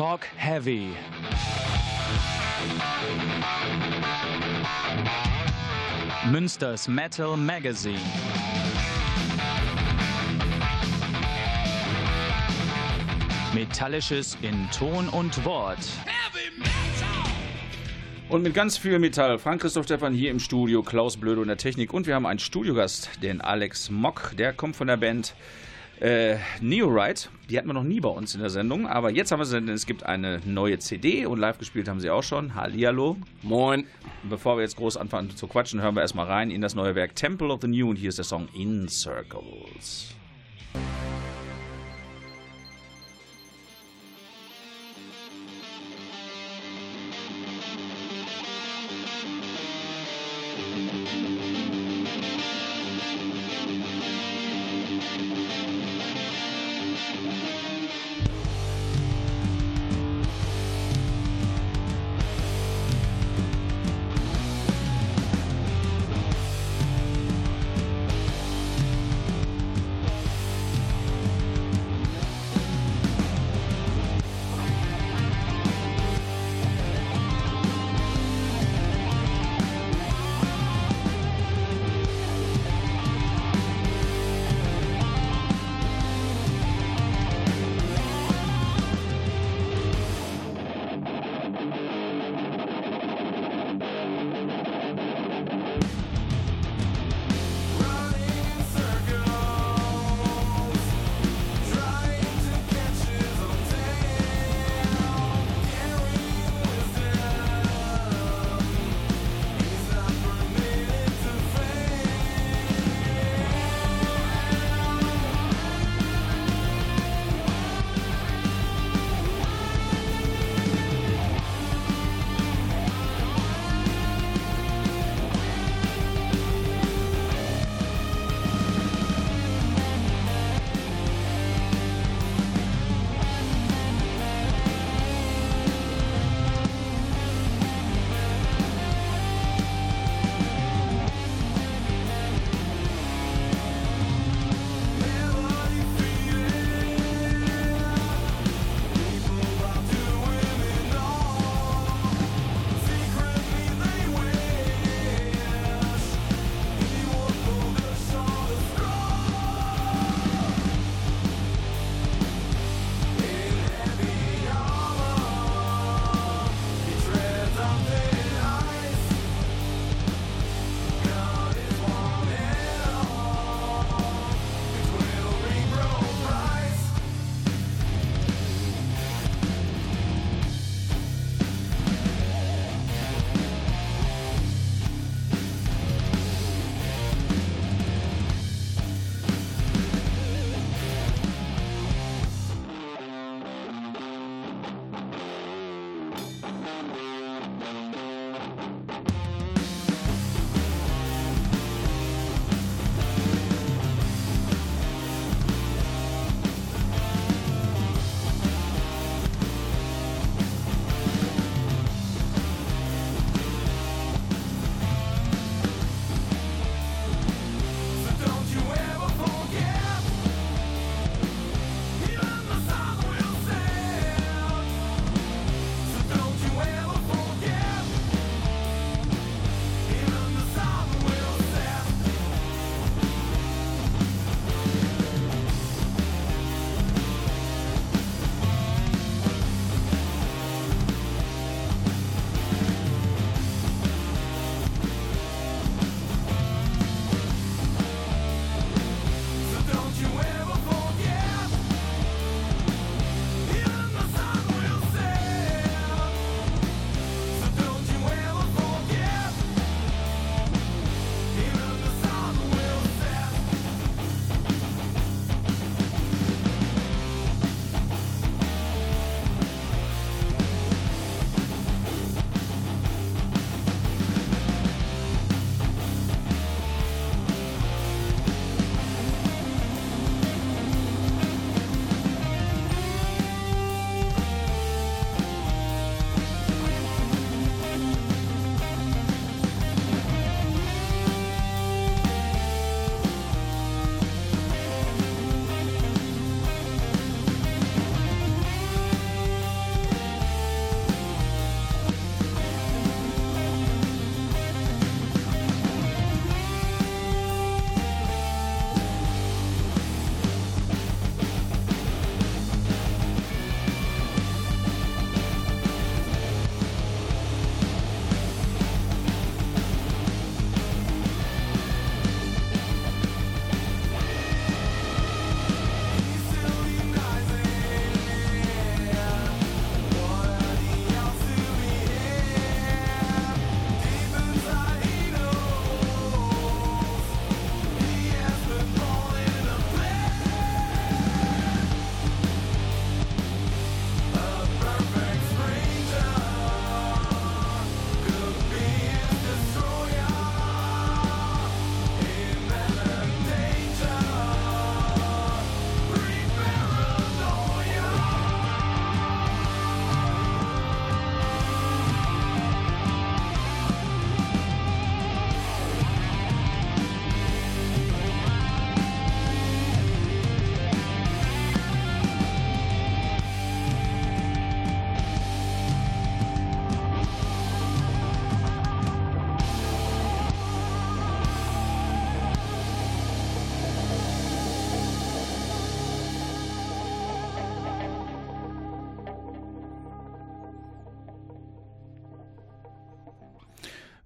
Talk Heavy. Münsters Metal Magazine. Metallisches in Ton und Wort. Und mit ganz viel Metall. Frank-Christoph Stefan hier im Studio, Klaus Blöde und der Technik. Und wir haben einen Studiogast, den Alex Mock. Der kommt von der Band äh, Neorite. Die hatten wir noch nie bei uns in der Sendung. Aber jetzt haben wir sie, denn es gibt eine neue CD und live gespielt haben sie auch schon. Hallihallo. Moin. Bevor wir jetzt groß anfangen zu quatschen, hören wir erstmal rein in das neue Werk Temple of the New. Und hier ist der Song In Circles.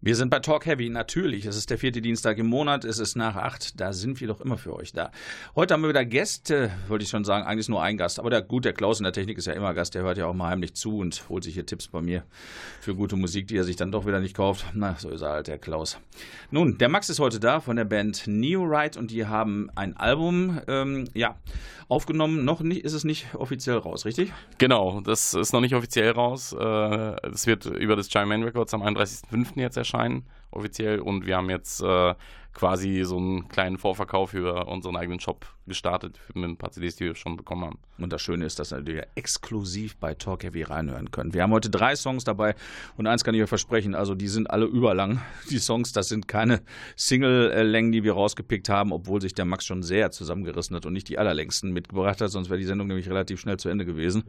Wir sind bei Talk Heavy, natürlich. Es ist der vierte Dienstag im Monat, es ist nach acht. Da sind wir doch immer für euch da. Heute haben wir wieder Gäste, wollte ich schon sagen, eigentlich nur ein Gast. Aber der, gut, der Klaus in der Technik ist ja immer Gast, der hört ja auch mal heimlich zu und holt sich hier Tipps bei mir für gute Musik, die er sich dann doch wieder nicht kauft. Na, so ist er halt, der Klaus. Nun, der Max ist heute da von der Band Neo Ride und die haben ein Album, ähm, ja, aufgenommen. Noch nicht, ist es nicht offiziell raus, richtig? Genau, das ist noch nicht offiziell raus. Äh, es wird über das Giant Man Records am 31.05. jetzt erscheinen erscheinen, offiziell. Und wir haben jetzt äh, quasi so einen kleinen Vorverkauf über unseren eigenen Shop gestartet mit ein paar CDs, die wir schon bekommen haben. Und das Schöne ist, dass wir exklusiv bei Talk Heavy reinhören können. Wir haben heute drei Songs dabei und eins kann ich euch versprechen, also die sind alle überlang. Die Songs, das sind keine Single-Längen, die wir rausgepickt haben, obwohl sich der Max schon sehr zusammengerissen hat und nicht die allerlängsten mitgebracht hat, sonst wäre die Sendung nämlich relativ schnell zu Ende gewesen.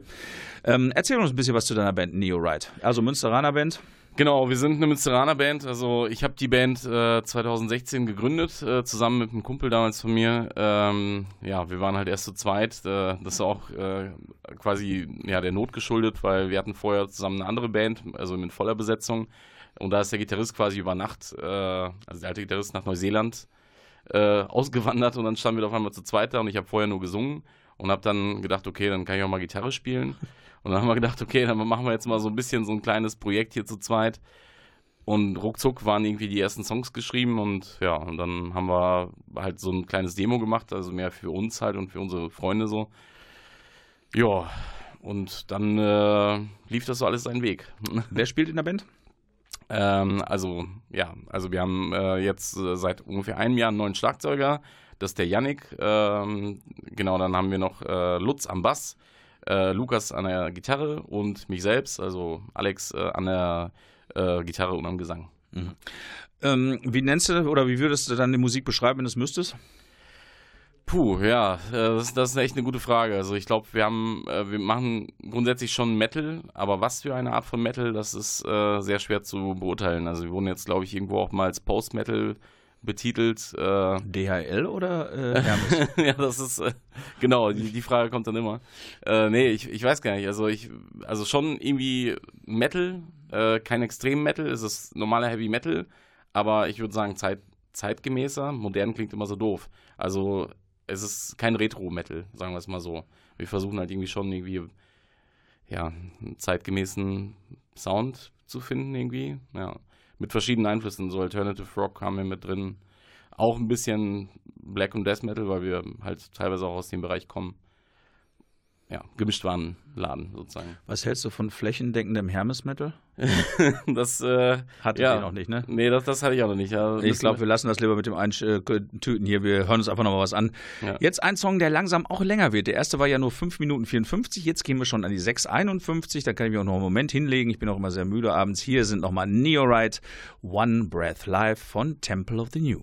Ähm, erzähl uns ein bisschen was zu deiner Band Neo Ride. Also Münsteraner Band. Genau, wir sind eine Münsteraner Band. Also ich habe die Band äh, 2016 gegründet, äh, zusammen mit einem Kumpel damals von mir. Ähm, ja, wir waren halt erst zu zweit. Äh, das ist auch äh, quasi ja, der Not geschuldet, weil wir hatten vorher zusammen eine andere Band, also mit voller Besetzung. Und da ist der Gitarrist quasi über Nacht, äh, also der alte Gitarrist nach Neuseeland äh, ausgewandert und dann standen wir auf einmal zu zweit da und ich habe vorher nur gesungen und habe dann gedacht, okay, dann kann ich auch mal Gitarre spielen. Und dann haben wir gedacht, okay, dann machen wir jetzt mal so ein bisschen so ein kleines Projekt hier zu zweit. Und ruckzuck waren irgendwie die ersten Songs geschrieben und ja, und dann haben wir halt so ein kleines Demo gemacht, also mehr für uns halt und für unsere Freunde so. Ja, und dann äh, lief das so alles seinen Weg. Wer spielt in der Band? Ähm, also, ja, also wir haben äh, jetzt äh, seit ungefähr einem Jahr einen neuen Schlagzeuger, das ist der Yannick. Ähm, genau, dann haben wir noch äh, Lutz am Bass äh, Lukas an der Gitarre und mich selbst, also Alex, äh, an der äh, Gitarre und am Gesang. Mhm. Ähm, wie nennst du oder wie würdest du dann die Musik beschreiben, wenn du es müsstest? Puh, ja, äh, das, das, ist echt eine gute Frage. Also ich glaube, wir haben, äh, wir machen grundsätzlich schon Metal, aber was für eine Art von Metal, das ist äh, sehr schwer zu beurteilen. Also wir wurden jetzt, glaube ich, irgendwo auch mal als Post-Metal betitelt. Äh, DHL oder äh, Hermes? ja, das ist äh, genau, die, die, Frage kommt dann immer. Äh, nee, ich, ich weiß gar nicht. Also ich, also schon irgendwie Metal, äh, kein extrem Metal, es ist normaler Heavy Metal, aber ich würde sagen Zeit, zeitgemäßer. Modern klingt immer so doof. Also es ist kein Retro-Metal, sagen wir es mal so. Wir versuchen halt irgendwie schon irgendwie ja, einen zeitgemäßen Sound zu finden irgendwie. Ja mit verschiedenen Einflüssen. So Alternative Rock haben wir mit drin. Auch ein bisschen Black und Death Metal, weil wir halt teilweise auch aus dem Bereich kommen. Ja, gemischt waren Laden sozusagen. Was hältst du von flächendeckendem Hermes Metal? das äh, hatte ja. ich noch nicht, ne? Nee, das, das hatte ich auch noch nicht. Ja, ich glaube, wir lassen das lieber mit dem Eintüten hier. Wir hören uns einfach noch mal was an. Ja. Jetzt ein Song, der langsam auch länger wird. Der erste war ja nur 5 Minuten 54. Jetzt gehen wir schon an die 6,51. Da kann ich mich auch noch einen Moment hinlegen. Ich bin auch immer sehr müde abends. Hier sind nochmal Neorite One Breath Live von Temple of the New.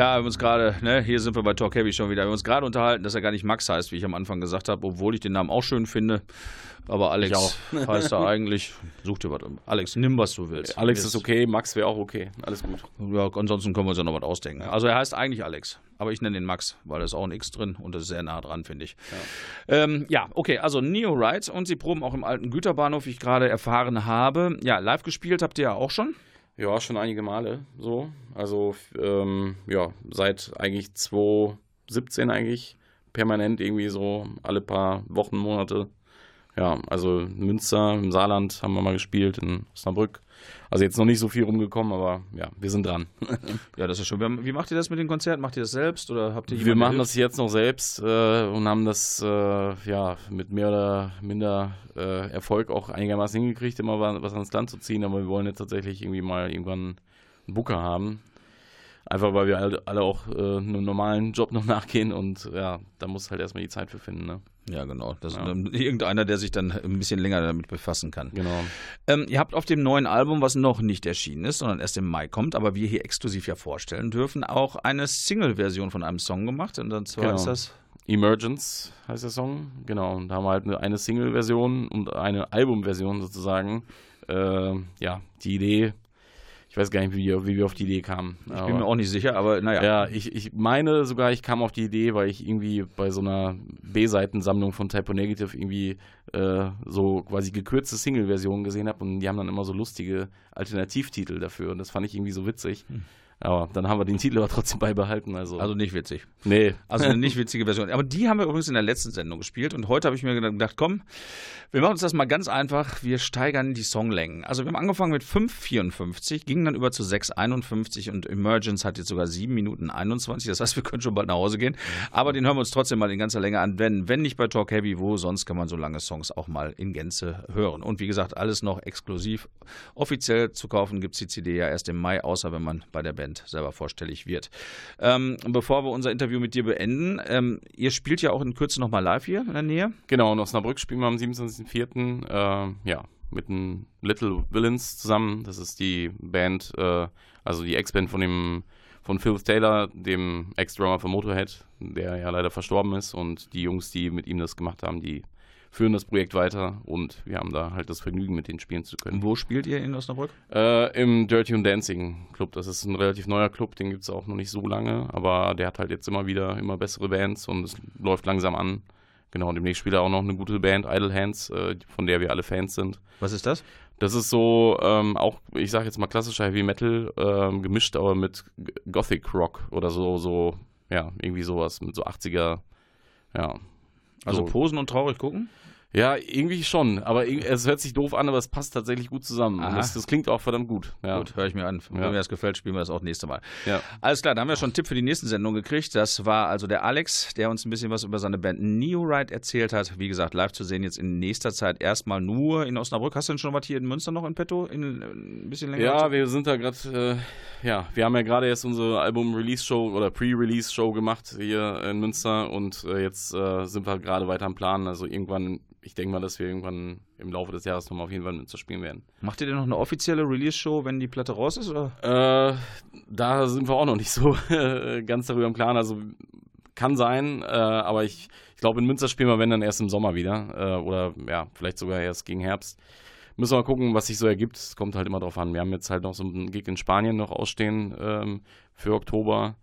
Ja, wir haben uns gerade, ne, hier sind wir bei Talk Heavy schon wieder. Wir haben uns gerade unterhalten, dass er gar nicht Max heißt, wie ich am Anfang gesagt habe, obwohl ich den Namen auch schön finde. Aber Alex heißt er eigentlich. Such dir was. Alex, nimm was du willst. Alex ist okay, Max wäre auch okay. Alles gut. Ja, ansonsten können wir uns ja noch was ausdenken. Also er heißt eigentlich Alex, aber ich nenne ihn Max, weil da ist auch ein X drin und das ist sehr nah dran, finde ich. Ja. Ähm, ja, okay, also Neo Rides und sie proben auch im alten Güterbahnhof, wie ich gerade erfahren habe. Ja, live gespielt habt ihr ja auch schon. Ja, schon einige Male so. Also ähm, ja, seit eigentlich 2017 eigentlich permanent irgendwie so alle paar Wochen, Monate. Ja, also Münster, im Saarland haben wir mal gespielt, in Osnabrück. Also jetzt noch nicht so viel rumgekommen, aber ja, wir sind dran. ja, das ist schon. Wie macht ihr das mit den Konzerten? Macht ihr das selbst oder habt ihr Wir machen das jetzt noch selbst äh, und haben das äh, ja mit mehr oder minder äh, Erfolg auch einigermaßen hingekriegt, immer was ans Land zu ziehen, aber wir wollen jetzt tatsächlich irgendwie mal irgendwann einen Booker haben. Einfach weil wir alle, auch äh, einem normalen Job noch nachgehen und ja, da muss halt erstmal die Zeit für finden. Ne? Ja, genau. Das ja. ist irgendeiner, der sich dann ein bisschen länger damit befassen kann. Genau. Ähm, ihr habt auf dem neuen Album, was noch nicht erschienen ist, sondern erst im Mai kommt, aber wir hier exklusiv ja vorstellen dürfen, auch eine Single-Version von einem Song gemacht. Und zwar genau. ist das Emergence heißt der Song, genau. Und da haben wir halt eine, Single-Version und eine Album-Version sozusagen. Äh, ja, die Idee ich weiß gar nicht, wie, wie wir auf die Idee kamen. Ich bin mir auch nicht sicher, aber naja. Ja, ich, ich meine sogar, ich kam auf die Idee, weil ich irgendwie bei so einer B-Seitensammlung von Typo Negative irgendwie äh, so quasi gekürzte Single-Versionen gesehen habe und die haben dann immer so lustige Alternativtitel dafür und das fand ich irgendwie so witzig. Hm. Aber dann haben wir den Titel aber trotzdem beibehalten. Also, also nicht witzig. Nee. Also eine nicht witzige Version. Aber die haben wir übrigens in der letzten Sendung gespielt. Und heute habe ich mir gedacht, komm, wir machen uns das mal ganz einfach. Wir steigern die Songlängen. Also wir haben angefangen mit 5,54, gingen dann über zu 6,51 und Emergence hat jetzt sogar 7 Minuten 21. Das heißt, wir können schon bald nach Hause gehen. Aber den hören wir uns trotzdem mal in ganzer Länge an. Wenn, wenn nicht bei Talk Heavy, wo sonst kann man so lange Songs auch mal in Gänze hören. Und wie gesagt, alles noch exklusiv. Offiziell zu kaufen gibt es die CD ja erst im Mai, außer wenn man bei der Band Band selber vorstellig wird. Ähm, bevor wir unser Interview mit dir beenden, ähm, ihr spielt ja auch in Kürze nochmal live hier in der Nähe. Genau, in Osnabrück spielen wir am 27.04. Äh, ja, mit den Little Villains zusammen. Das ist die Band, äh, also die Ex-Band von dem von Phil Taylor, dem Ex-Drummer von Motorhead, der ja leider verstorben ist. Und die Jungs, die mit ihm das gemacht haben, die führen das Projekt weiter und wir haben da halt das Vergnügen, mit denen spielen zu können. Wo spielt ihr in Osnabrück? Äh, Im Dirty und Dancing Club. Das ist ein relativ neuer Club, den gibt es auch noch nicht so lange, aber der hat halt jetzt immer wieder immer bessere Bands und es läuft langsam an. Genau, demnächst spielt er auch noch eine gute Band, Idle Hands, äh, von der wir alle Fans sind. Was ist das? Das ist so ähm, auch, ich sag jetzt mal klassischer Heavy Metal, ähm, gemischt aber mit Gothic Rock oder so, so, ja, irgendwie sowas mit so 80er, ja. Also so. posen und traurig gucken? Ja, irgendwie schon. Aber es hört sich doof an, aber es passt tatsächlich gut zusammen. Das, das, klingt auch verdammt gut. Ja. Gut, höre ich mir an. Wenn ja. mir das gefällt, spielen wir das auch nächste Mal. Ja. Alles klar, da haben wir schon einen Tipp für die nächsten Sendung gekriegt. Das war also der Alex, der uns ein bisschen was über seine Band Neoride erzählt hat. Wie gesagt, live zu sehen jetzt in nächster Zeit erstmal nur in Osnabrück. Hast du denn schon was hier in Münster noch in petto? In, ein bisschen länger? Ja, wir sind da gerade, äh, ja, wir haben ja gerade erst unsere Album-Release-Show oder Pre-Release-Show gemacht hier in Münster und äh, jetzt äh, sind wir gerade weiter am Plan. Also irgendwann ich denke mal, dass wir irgendwann im Laufe des Jahres nochmal auf jeden Fall mit zu spielen werden. Macht ihr denn noch eine offizielle Release-Show, wenn die Platte raus ist? Oder? Äh, da sind wir auch noch nicht so ganz darüber im Klaren. Also kann sein, äh, aber ich, ich glaube, in Münster spielen wir, wenn dann erst im Sommer wieder. Äh, oder ja, vielleicht sogar erst gegen Herbst. Müssen wir mal gucken, was sich so ergibt. Es kommt halt immer drauf an. Wir haben jetzt halt noch so einen Gig in Spanien noch ausstehen ähm, für Oktober.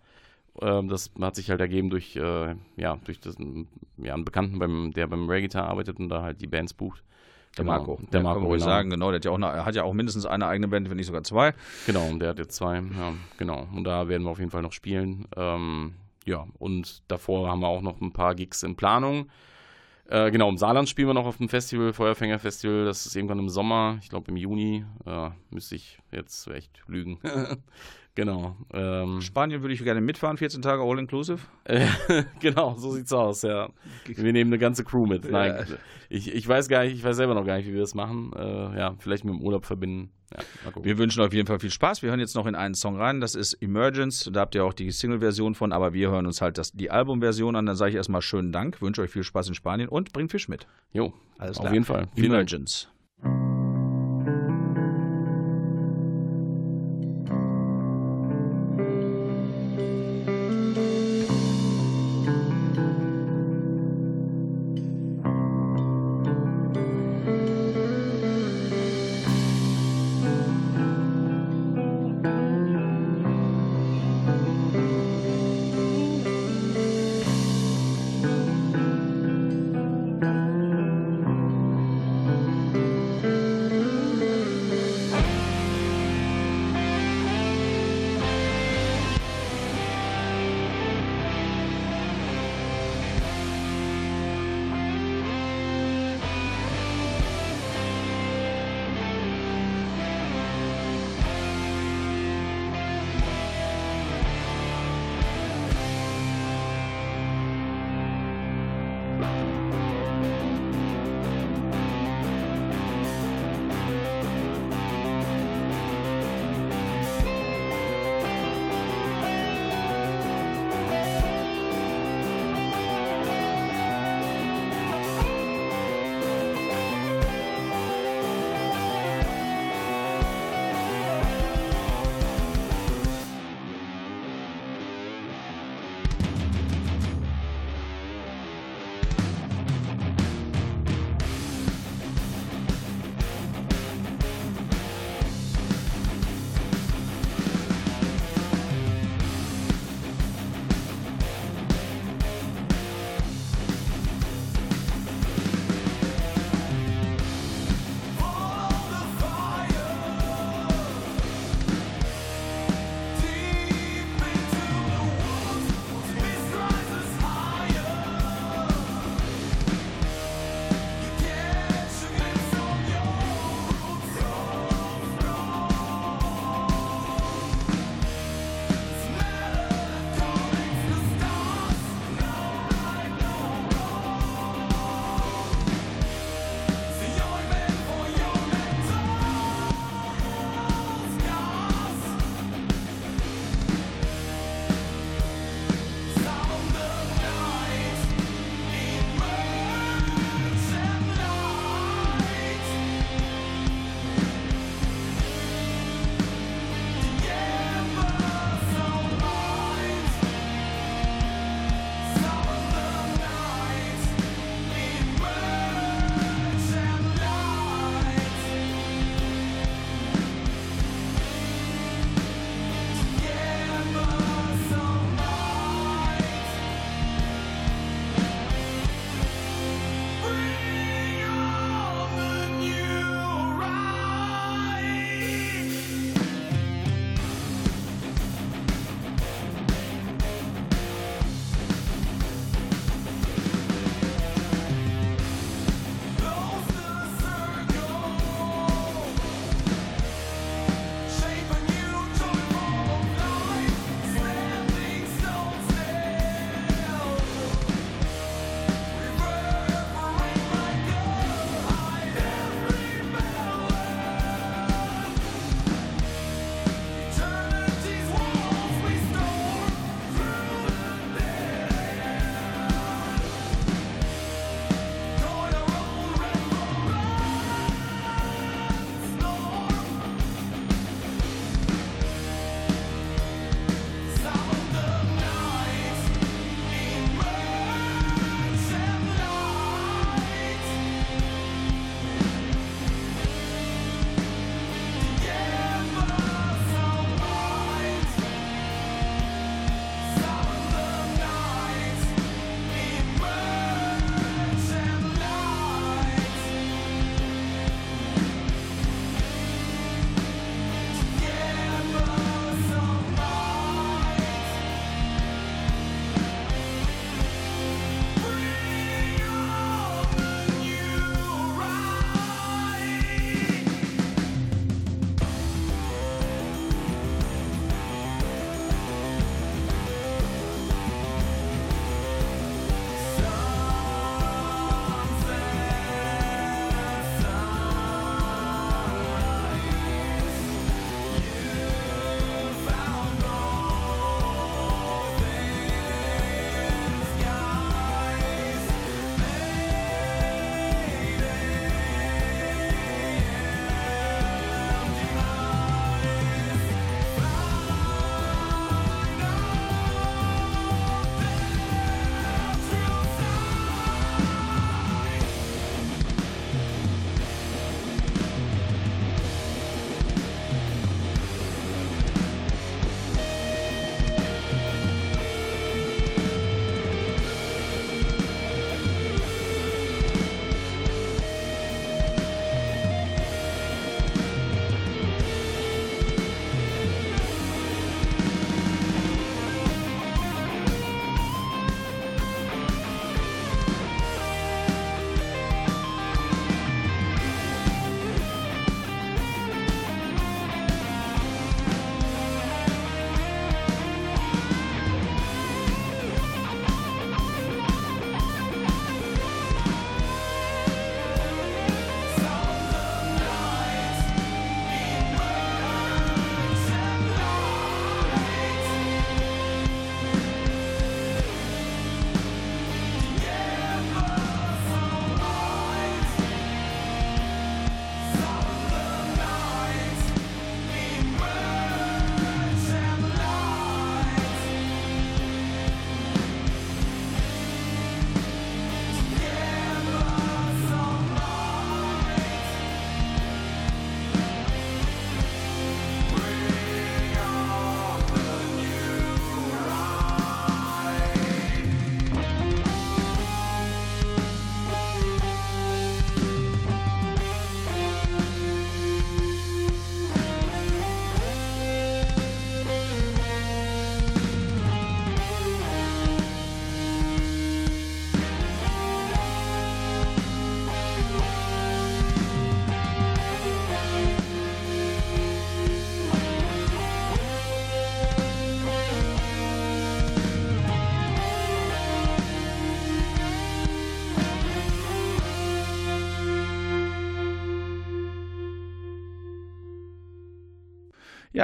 Ähm, das hat sich halt ergeben durch, äh, ja, durch das, ja, einen Bekannten, beim, der beim Reggaeton arbeitet und da halt die Bands bucht. Der genau, Marco. Der Marco, genau. sagen, genau. Der hat ja, auch eine, hat ja auch mindestens eine eigene Band, wenn nicht sogar zwei. Genau, und der hat jetzt zwei, ja, genau. Und da werden wir auf jeden Fall noch spielen. Ähm, ja, und davor haben wir auch noch ein paar Gigs in Planung. Äh, genau, im Saarland spielen wir noch auf dem Festival, Feuerfänger Festival. Das ist irgendwann im Sommer, ich glaube im Juni. Äh, müsste ich jetzt echt lügen. Genau. Ähm, Spanien würde ich gerne mitfahren, 14 Tage all inclusive. genau, so sieht's aus, ja. Wir nehmen eine ganze Crew mit. Nein, ja. ich, ich weiß gar nicht, ich weiß selber noch gar nicht, wie wir das machen. Äh, ja, vielleicht mit dem Urlaub verbinden. Ja, wir wünschen auf jeden Fall viel Spaß. Wir hören jetzt noch in einen Song rein, das ist Emergence. Da habt ihr auch die Single-Version von, aber wir hören uns halt das, die Album-Version an. Dann sage ich erstmal schönen Dank, wünsche euch viel Spaß in Spanien und bringt Fisch mit. Jo, alles klar. Auf jeden Fall. Emergence.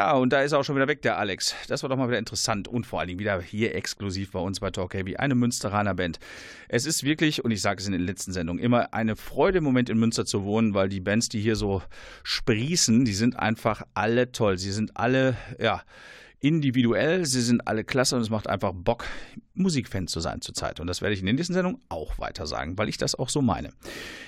Ja, und da ist auch schon wieder weg, der Alex. Das war doch mal wieder interessant und vor allen Dingen wieder hier exklusiv bei uns bei Talk Heavy, eine Münsteraner Band. Es ist wirklich, und ich sage es in den letzten Sendungen, immer eine Freude im Moment in Münster zu wohnen, weil die Bands, die hier so sprießen, die sind einfach alle toll. Sie sind alle, ja, individuell, sie sind alle klasse und es macht einfach Bock, Musikfan zu sein zurzeit. Und das werde ich in der nächsten Sendung auch weiter sagen, weil ich das auch so meine.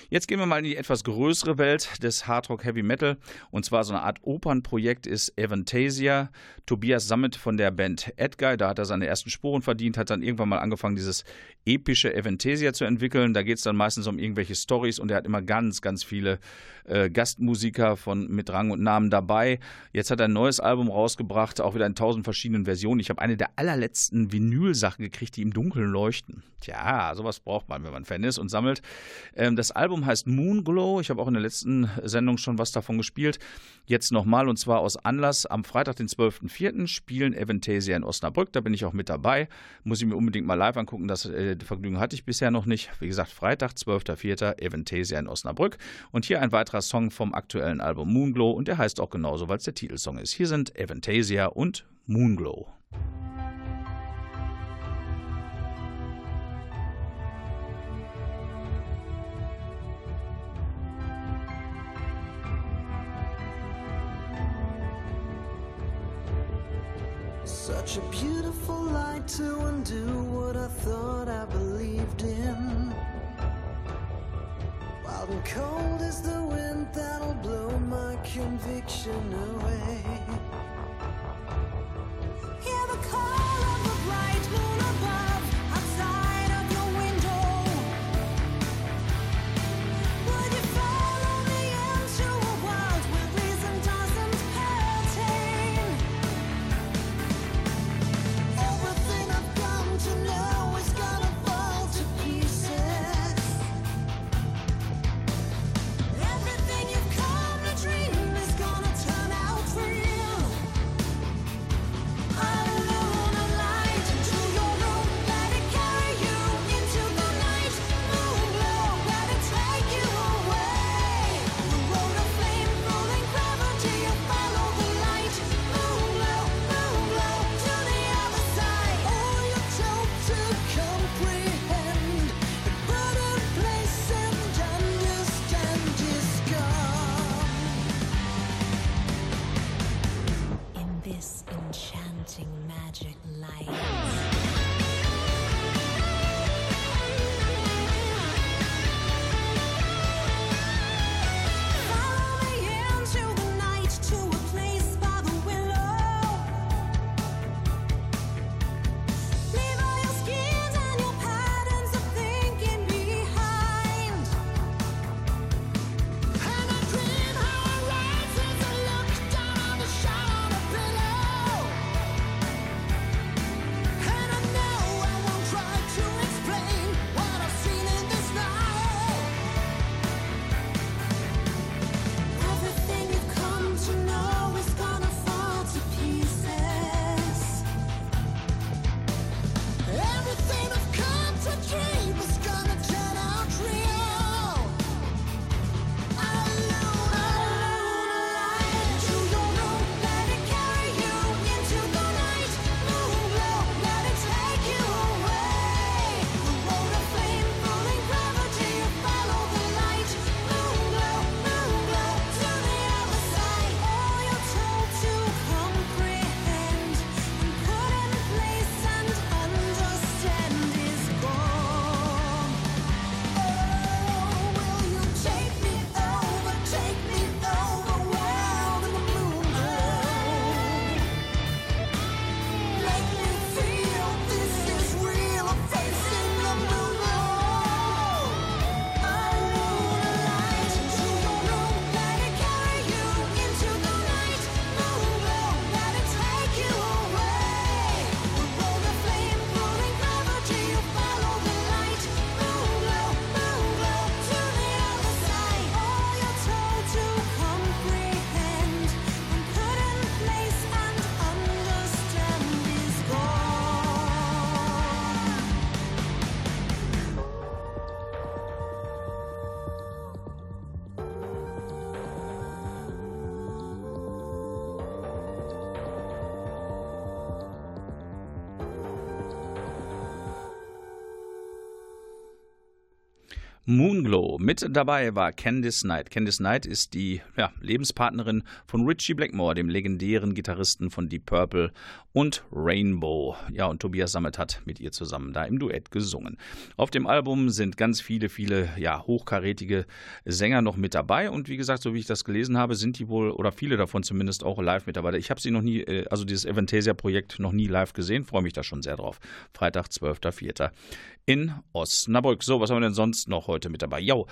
Jetzt gehen wir mal in die etwas größere Welt des Hardrock Heavy Metal. Und zwar so eine Art Opernprojekt ist Avantasia. Tobias Sammet von der Band Edguy, da hat er seine ersten Spuren verdient, hat dann irgendwann mal angefangen, dieses epische Avantasia zu entwickeln. Da geht es dann meistens um irgendwelche Stories und er hat immer ganz, ganz viele äh, Gastmusiker von mit Rang und Namen dabei. Jetzt hat er ein neues Album rausgebracht, auch wieder in tausend verschiedenen Versionen. Ich habe eine der allerletzten Vinyl-Sachen gekriegt, die im Dunkeln leuchten. Tja, sowas braucht man, wenn man Fan ist und sammelt. Ähm, das Album heißt Moonglow. Ich habe auch in der letzten Sendung schon was davon gespielt. Jetzt nochmal und zwar aus Anlass. Am Freitag, den 12.04. spielen Aventasia in Osnabrück. Da bin ich auch mit dabei. Muss ich mir unbedingt mal live angucken. Das äh, Vergnügen hatte ich bisher noch nicht. Wie gesagt, Freitag, 12.04. Aventasia in Osnabrück. Und hier ein weiterer Song vom aktuellen Album Moonglow. Und der heißt auch genauso, weil es der Titelsong ist. Hier sind Aventasia und Moonglow. Such a beautiful light to undo what I thought I believed in. Wild and cold is the wind that'll blow my conviction away call. Moonglow. Mit dabei war Candice Knight. Candice Knight ist die ja, Lebenspartnerin von Richie Blackmore, dem legendären Gitarristen von Deep Purple und Rainbow. Ja, und Tobias Sammet hat mit ihr zusammen da im Duett gesungen. Auf dem Album sind ganz viele, viele ja, hochkarätige Sänger noch mit dabei. Und wie gesagt, so wie ich das gelesen habe, sind die wohl, oder viele davon zumindest auch live mit dabei. Ich habe sie noch nie, äh, also dieses Avantasia-Projekt noch nie live gesehen, freue mich da schon sehr drauf. Freitag, 12.04. in Osnabrück. So, was haben wir denn sonst noch heute mit dabei? Jo,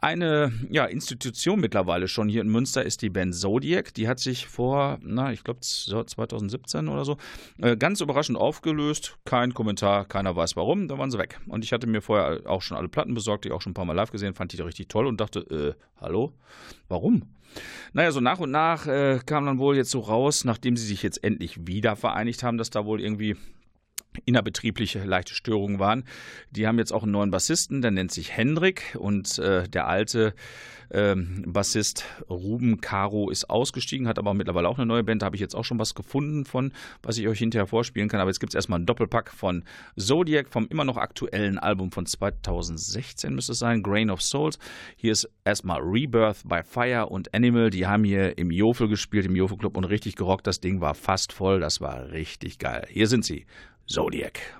eine ja, Institution mittlerweile schon hier in Münster ist die Band Zodiac. Die hat sich vor, na, ich glaube 2017 oder so, äh, ganz überraschend aufgelöst. Kein Kommentar, keiner weiß warum, da waren sie weg. Und ich hatte mir vorher auch schon alle Platten besorgt, die auch schon ein paar Mal live gesehen, fand die richtig toll und dachte, äh, hallo, warum? Naja, so nach und nach äh, kam dann wohl jetzt so raus, nachdem sie sich jetzt endlich wieder vereinigt haben, dass da wohl irgendwie innerbetriebliche leichte Störungen waren. Die haben jetzt auch einen neuen Bassisten, der nennt sich Hendrik und äh, der alte ähm, Bassist Ruben Caro ist ausgestiegen, hat aber mittlerweile auch eine neue Band. Da habe ich jetzt auch schon was gefunden von, was ich euch hinterher vorspielen kann. Aber jetzt gibt es erstmal einen Doppelpack von Zodiac vom immer noch aktuellen Album von 2016 müsste es sein, Grain of Souls. Hier ist erstmal Rebirth by Fire und Animal. Die haben hier im Jofel gespielt, im Jofel Club und richtig gerockt. Das Ding war fast voll. Das war richtig geil. Hier sind sie. Zodiac.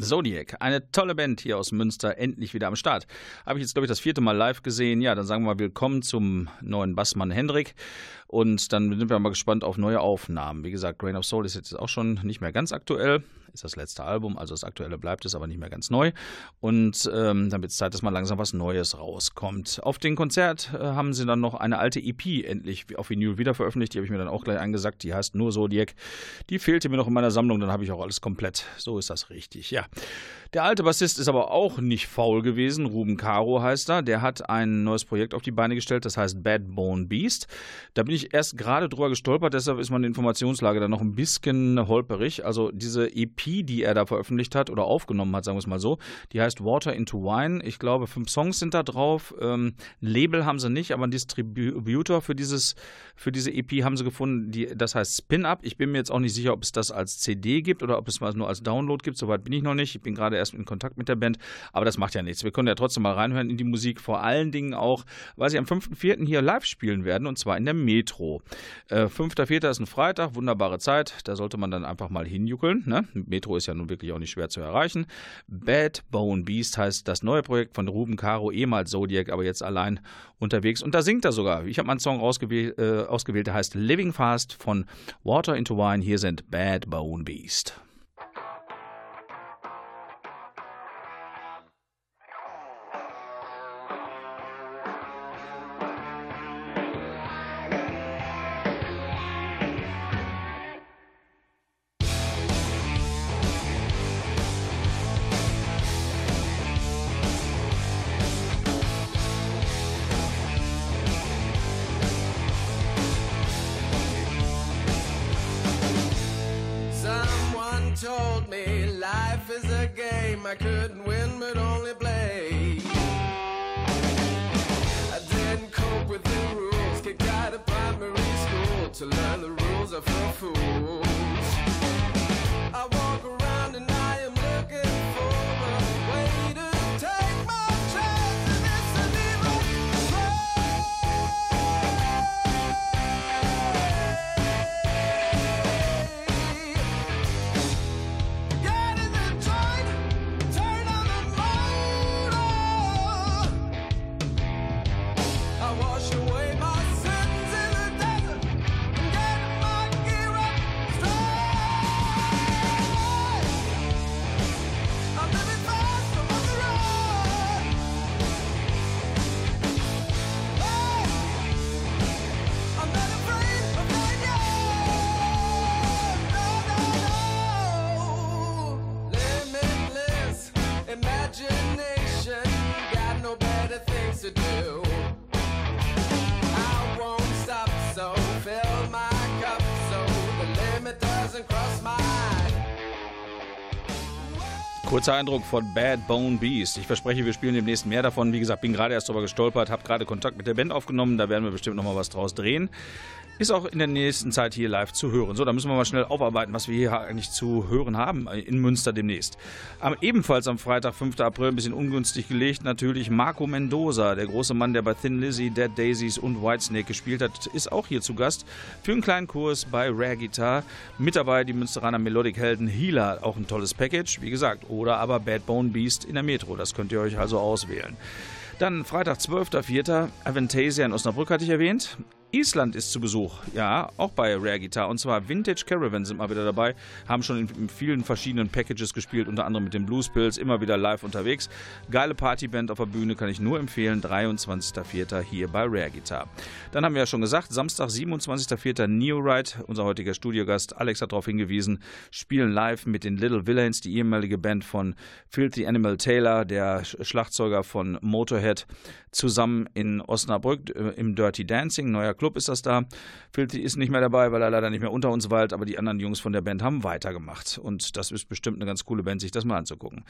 Zodiac, eine tolle Band hier aus Münster, endlich wieder am Start. Habe ich jetzt, glaube ich, das vierte Mal live gesehen. Ja, dann sagen wir mal willkommen zum neuen Bassmann Hendrik. Und dann sind wir mal gespannt auf neue Aufnahmen. Wie gesagt, Grain of Soul ist jetzt auch schon nicht mehr ganz aktuell. Ist das letzte Album, also das aktuelle bleibt es, aber nicht mehr ganz neu. Und ähm, dann wird es Zeit, dass mal langsam was Neues rauskommt. Auf dem Konzert äh, haben sie dann noch eine alte EP endlich auf Vinyl wieder veröffentlicht. Die habe ich mir dann auch gleich angesagt. Die heißt nur Zodiac. Die fehlte mir noch in meiner Sammlung, dann habe ich auch alles komplett. So ist das richtig, ja. Der alte Bassist ist aber auch nicht faul gewesen. Ruben Caro heißt er. Der hat ein neues Projekt auf die Beine gestellt, das heißt Bad Bone Beast. Da bin ich erst gerade drüber gestolpert, deshalb ist meine Informationslage dann noch ein bisschen holperig. Also diese EP, die er da veröffentlicht hat oder aufgenommen hat, sagen wir es mal so, die heißt Water into Wine. Ich glaube, fünf Songs sind da drauf. Ähm, Label haben sie nicht, aber einen Distributor für, dieses, für diese EP haben sie gefunden, die, das heißt Spin Up. Ich bin mir jetzt auch nicht sicher, ob es das als CD gibt oder ob es mal nur als Download gibt. Soweit bin ich noch nicht. Ich bin gerade erst in Kontakt mit der Band, aber das macht ja nichts. Wir können ja trotzdem mal reinhören in die Musik, vor allen Dingen auch, weil sie am 5.4. hier live spielen werden und zwar in der Metro. Äh, 5.4. ist ein Freitag, wunderbare Zeit, da sollte man dann einfach mal hinjuckeln. Ne? Metro ist ja nun wirklich auch nicht schwer zu erreichen. Bad Bone Beast heißt das neue Projekt von Ruben Caro, ehemals Zodiac, aber jetzt allein unterwegs und da singt er sogar. Ich habe mal einen Song ausgewählt, äh, ausgewählt, der heißt Living Fast von Water into Wine. Hier sind Bad Bone Beast. I couldn't win but only play. I didn't cope with the rules, kicked out of primary school to learn the rules are for fools. I walk around and I am looking for do. I won't stop, so fill my cup so the limit doesn't cross my Kurzer Eindruck von Bad Bone Beast. Ich verspreche, wir spielen demnächst mehr davon. Wie gesagt, bin gerade erst darüber gestolpert, habe gerade Kontakt mit der Band aufgenommen. Da werden wir bestimmt nochmal was draus drehen. Ist auch in der nächsten Zeit hier live zu hören. So, da müssen wir mal schnell aufarbeiten, was wir hier eigentlich zu hören haben in Münster demnächst. Am, ebenfalls am Freitag, 5. April, ein bisschen ungünstig gelegt, natürlich Marco Mendoza, der große Mann, der bei Thin Lizzy, Dead Daisies und Whitesnake gespielt hat, ist auch hier zu Gast für einen kleinen Kurs bei Rare Guitar. Mit dabei die Münsteraner Melodic-Helden Healer, auch ein tolles Package, wie gesagt, oder aber Bad Bone Beast in der Metro. Das könnt ihr euch also auswählen. Dann Freitag, 12.04. Aventasia in Osnabrück hatte ich erwähnt. Island ist zu Besuch, ja, auch bei Rare Guitar. Und zwar Vintage Caravan sind mal wieder dabei. Haben schon in, vielen verschiedenen Packages gespielt, unter anderem mit den Blues Pills, immer wieder live unterwegs. Geile Partyband auf der Bühne, kann ich nur empfehlen. 23.04. hier bei Rare Guitar. Dann haben wir ja schon gesagt, Samstag, 27.04. Neoride, unser heutiger Studiogast. Alex hat darauf hingewiesen, spielen live mit den Little Villains, die ehemalige Band von Filthy Animal Taylor, der Sch- Schlagzeuger von Motorhead, zusammen in Osnabrück äh, im Dirty Dancing. Neuer Club ist das da. Filthy ist nicht mehr dabei, weil er leider nicht mehr unter uns weilt, aber die anderen Jungs von der Band haben weitergemacht. Und das ist bestimmt eine ganz coole Band, sich das mal anzugucken.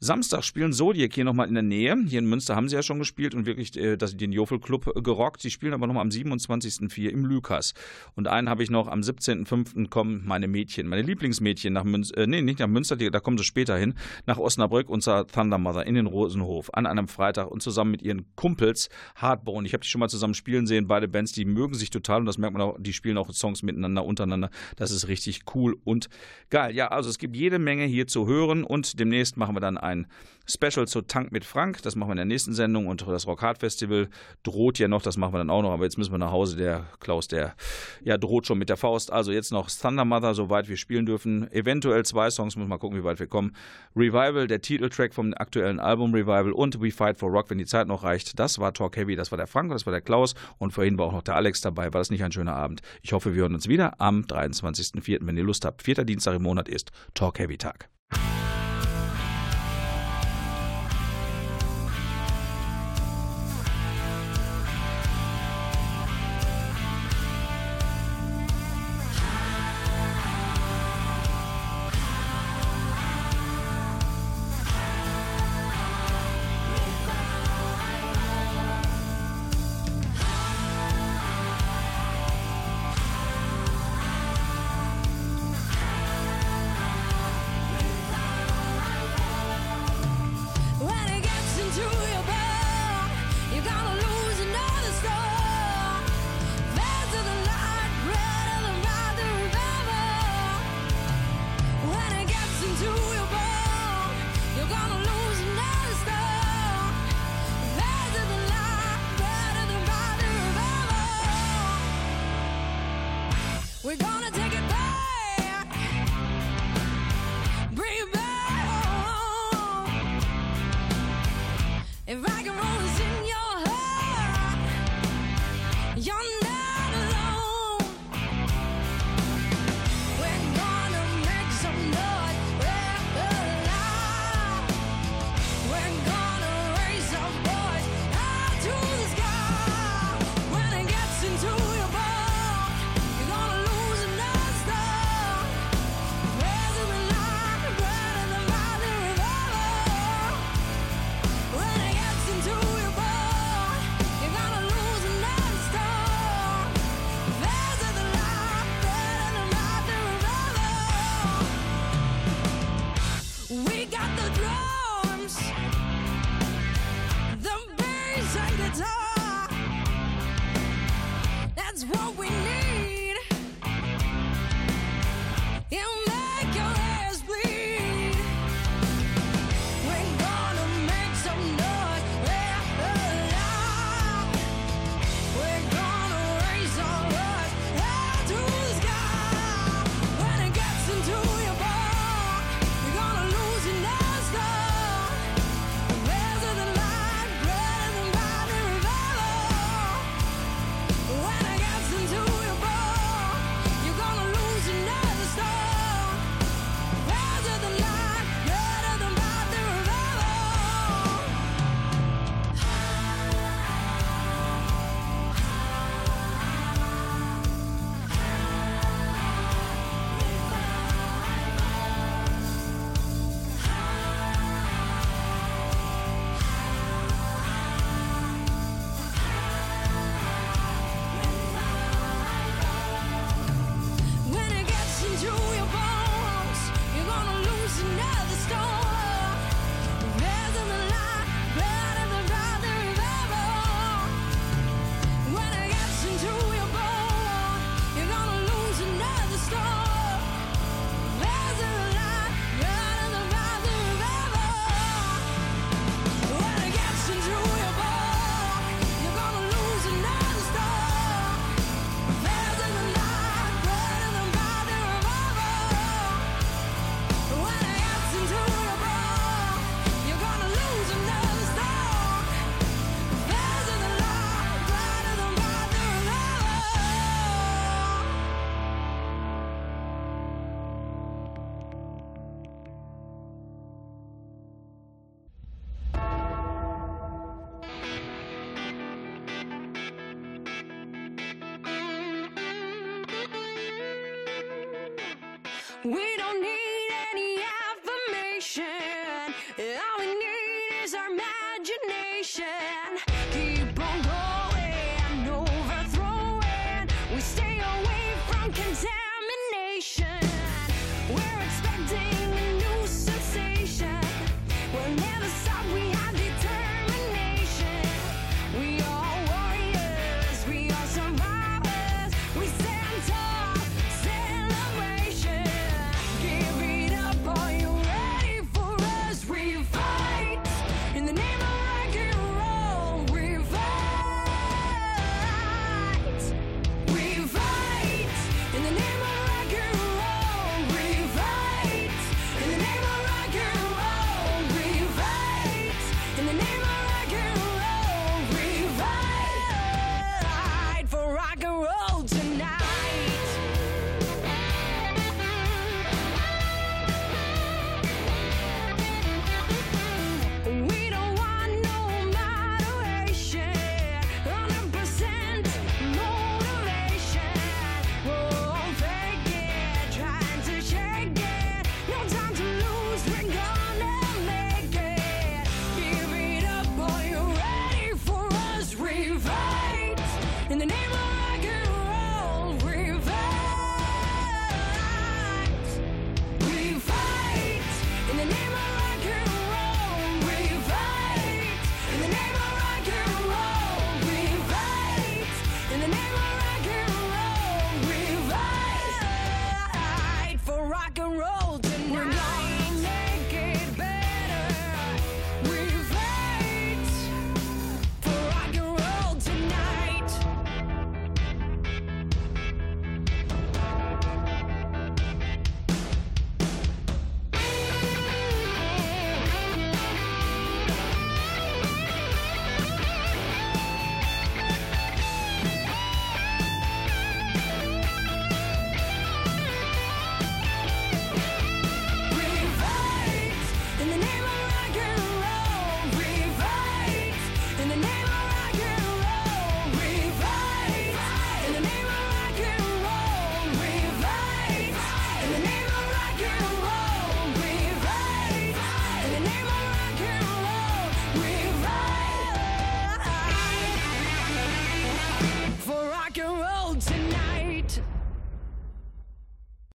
Samstag spielen Zodiac hier nochmal in der Nähe. Hier in Münster haben sie ja schon gespielt und wirklich äh, den Jofel Club äh, gerockt. Sie spielen aber nochmal am 27.04. im Lukas. Und einen habe ich noch am 17.05. kommen meine Mädchen, meine Lieblingsmädchen nach Münster, äh, nee, nicht nach Münster, da kommen sie später hin, nach Osnabrück, unser Thunder Mother in den Rosenhof an einem Freitag und zusammen mit ihren Kumpels Hardbone. Ich habe die schon mal zusammen spielen sehen, beide Bands, die mögen sich total und das merkt man auch, die spielen auch Songs miteinander, untereinander. Das ist richtig cool und geil. Ja, also es gibt jede Menge hier zu hören und demnächst machen wir dann ein Special zu Tank mit Frank. Das machen wir in der nächsten Sendung und das Rock Hard Festival droht ja noch, das machen wir dann auch noch, aber jetzt müssen wir nach Hause. Der Klaus, der ja droht schon mit der Faust. Also jetzt noch Thunder Mother, soweit wir spielen dürfen. Eventuell zwei Songs, muss mal gucken, wie weit wir kommen. Revival, der Titeltrack vom aktuellen Album Revival und We Fight for Rock, wenn die Zeit noch reicht. Das war Talk Heavy, das war der Frank, das war der Klaus und vorhin war auch noch der Alex dabei. War das nicht ein schöner Abend? Ich hoffe, wir hören uns wieder am 23.04., wenn ihr Lust habt. Vierter Dienstag im Monat ist Talk Heavy Tag.